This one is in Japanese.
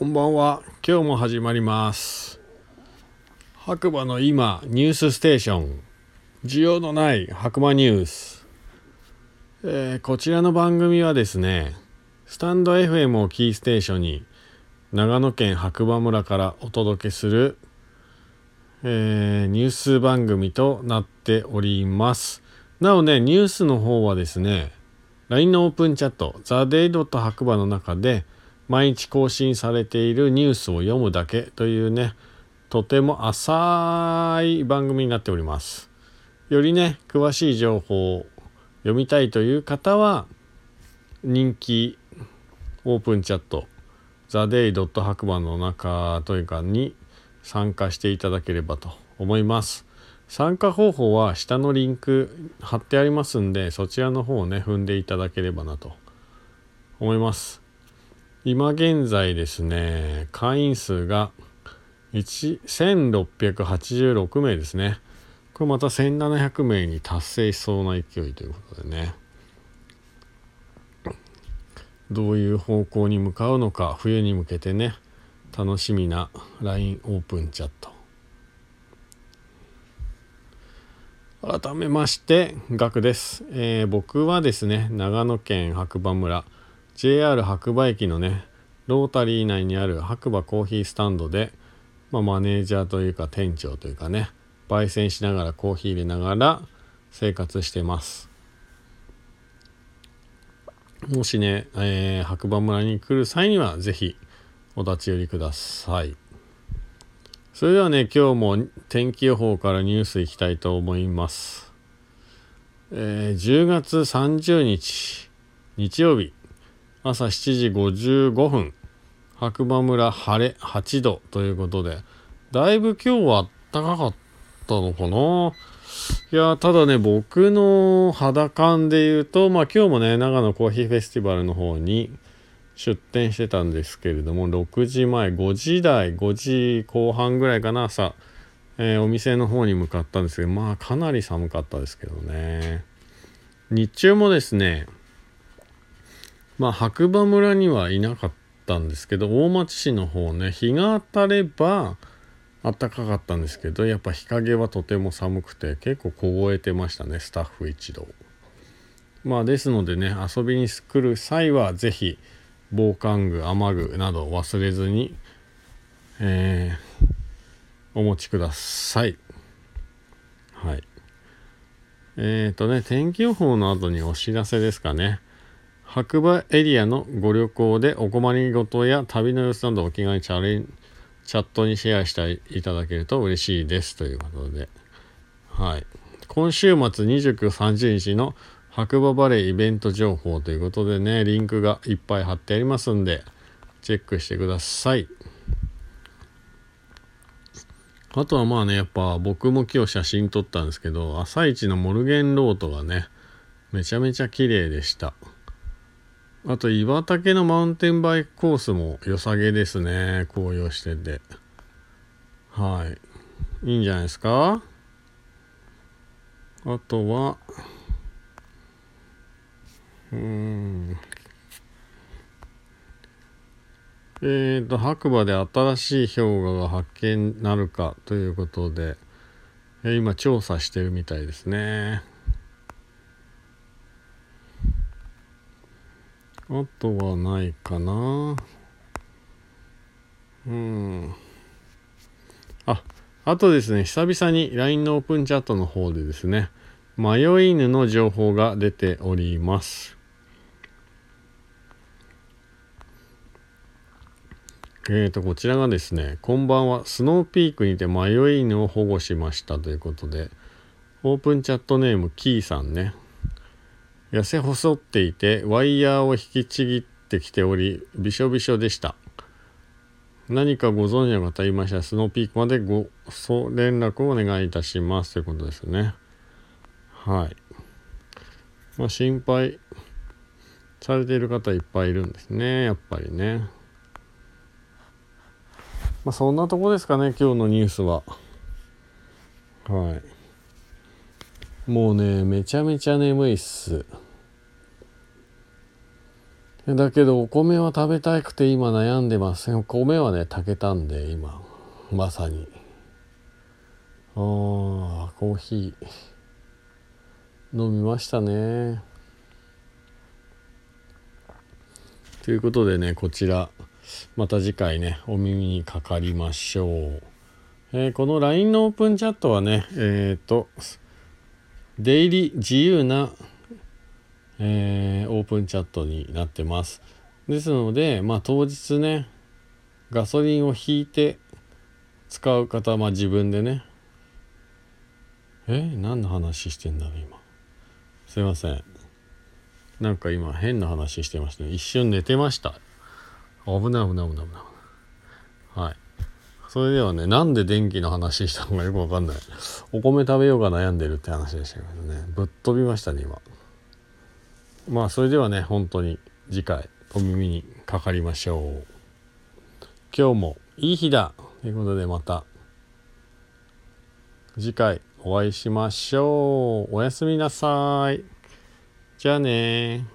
こんばんは。今日も始まります。白馬の今、ニュースステーション。需要のない白馬ニュース。えーこちらの番組はですね、スタンド FM をキーステーションに、長野県白馬村からお届けする、えーニュース番組となっております。なおね、ニュースの方はですね、LINE のオープンチャット、TheDay. 白馬の中で、毎日更新されているニュースを読むだけというね、とても浅い番組になっております。よりね、詳しい情報を読みたいという方は、人気オープンチャット、TheDay. 白馬の中というかに参加していただければと思います。参加方法は下のリンク貼ってありますんで、そちらの方をね、踏んでいただければなと思います。今現在ですね、会員数が1686名ですね。これまた1700名に達成しそうな勢いということでね。どういう方向に向かうのか、冬に向けてね、楽しみな LINE オープンチャット。改めまして、ガクです、えー僕はですね、長野県白馬村、JR 白馬駅のね、ロータリー内にある白馬コーヒースタンドで、まあ、マネージャーというか店長というかね、焙煎しながらコーヒー入れながら生活してます。もしね、えー白馬村に来る際にはぜひお立ち寄りください。それではね、今日も天気予報からニュースいきたいと思います。えー10月30日、日曜日、朝7時55分、白馬村晴れ8度ということで、だいぶ今日は暖かかったのかな？いや、ただね、僕の肌感で言うと、まあ今日もね、長野コーヒーフェスティバルの方に出店してたんですけれども、6時前、5時台、5時後半ぐらいかな、朝、えーお店の方に向かったんですけど、まあかなり寒かったですけどね。日中もですね、まあ白馬村にはいなかったんですけど、大町市の方ね、日が当たれば、暖かかったんですけどやっぱ日陰はとても寒くて結構凍えてましたねスタッフ一同。まあですのでね遊びに来る際は是非防寒具雨具など忘れずにえーお持ちください。はい。えーとね天気予報の後にお知らせですかね。白馬エリアのご旅行でお困りごとや旅の様子などお気軽にチャレンチャットにシェアしていただけると嬉しいですということで、はい。今週末29、30日の白馬バレーイベント情報ということでね、リンクがいっぱい貼ってありますんで、チェックしてください。あとはまあね、やっぱ僕も今日写真撮ったんですけど、朝一のモルゲンロートがね、めちゃめちゃ綺麗でした。あと岩竹のマウンテンバイクコースも良さげですね。紅葉してて。はい。いいんじゃないですか？あとはうん。えーと白馬で新しい氷河が発見なるかということで今調査してるみたいですね。あとはないかな。うん。ああとですね久々に LINE のオープンチャットの方でですね迷い犬の情報が出ております。えーとこちらがですねこんばんは。スノーピークにて迷い犬を保護しましたということでオープンチャットネームキーさんね。痩せ細っていてワイヤーを引きちぎってきておりびしょびしょでした。何かご存知の方いましたらスノーピークまでごそう連絡をお願いいたしますということですね。はい。まあ心配されている方いっぱいいるんですね。やっぱりね。まあそんなとこですかね今日のニュースは。はい。もうねめちゃめちゃ眠いっす。だけどお米は食べたくて今悩んでますお米はね炊けたんで今。まさに。あーコーヒー。飲みましたね。ということでねこちら。また次回ねお耳にかかりましょう、えー、この LINE のオープンチャットはねえっ、ー、と出入り自由な、えー、オープンチャットになってます。ですのでまあ当日ねガソリンを引いて使う方まあ自分でね。え？何の話してんだろう今。すいません。なんか今変な話してましたね。一瞬寝てました。危ない危ない危ない危ない。はい。それではねなんで電気の話したのかよくわかんない。お米食べようが悩んでるって話でしたけどね。ぶっ飛びましたね今。まあそれではね本当に次回お耳にかかりましょう。今日もいい日だ。ということでまた次回お会いしましょう。おやすみなさい。じゃあね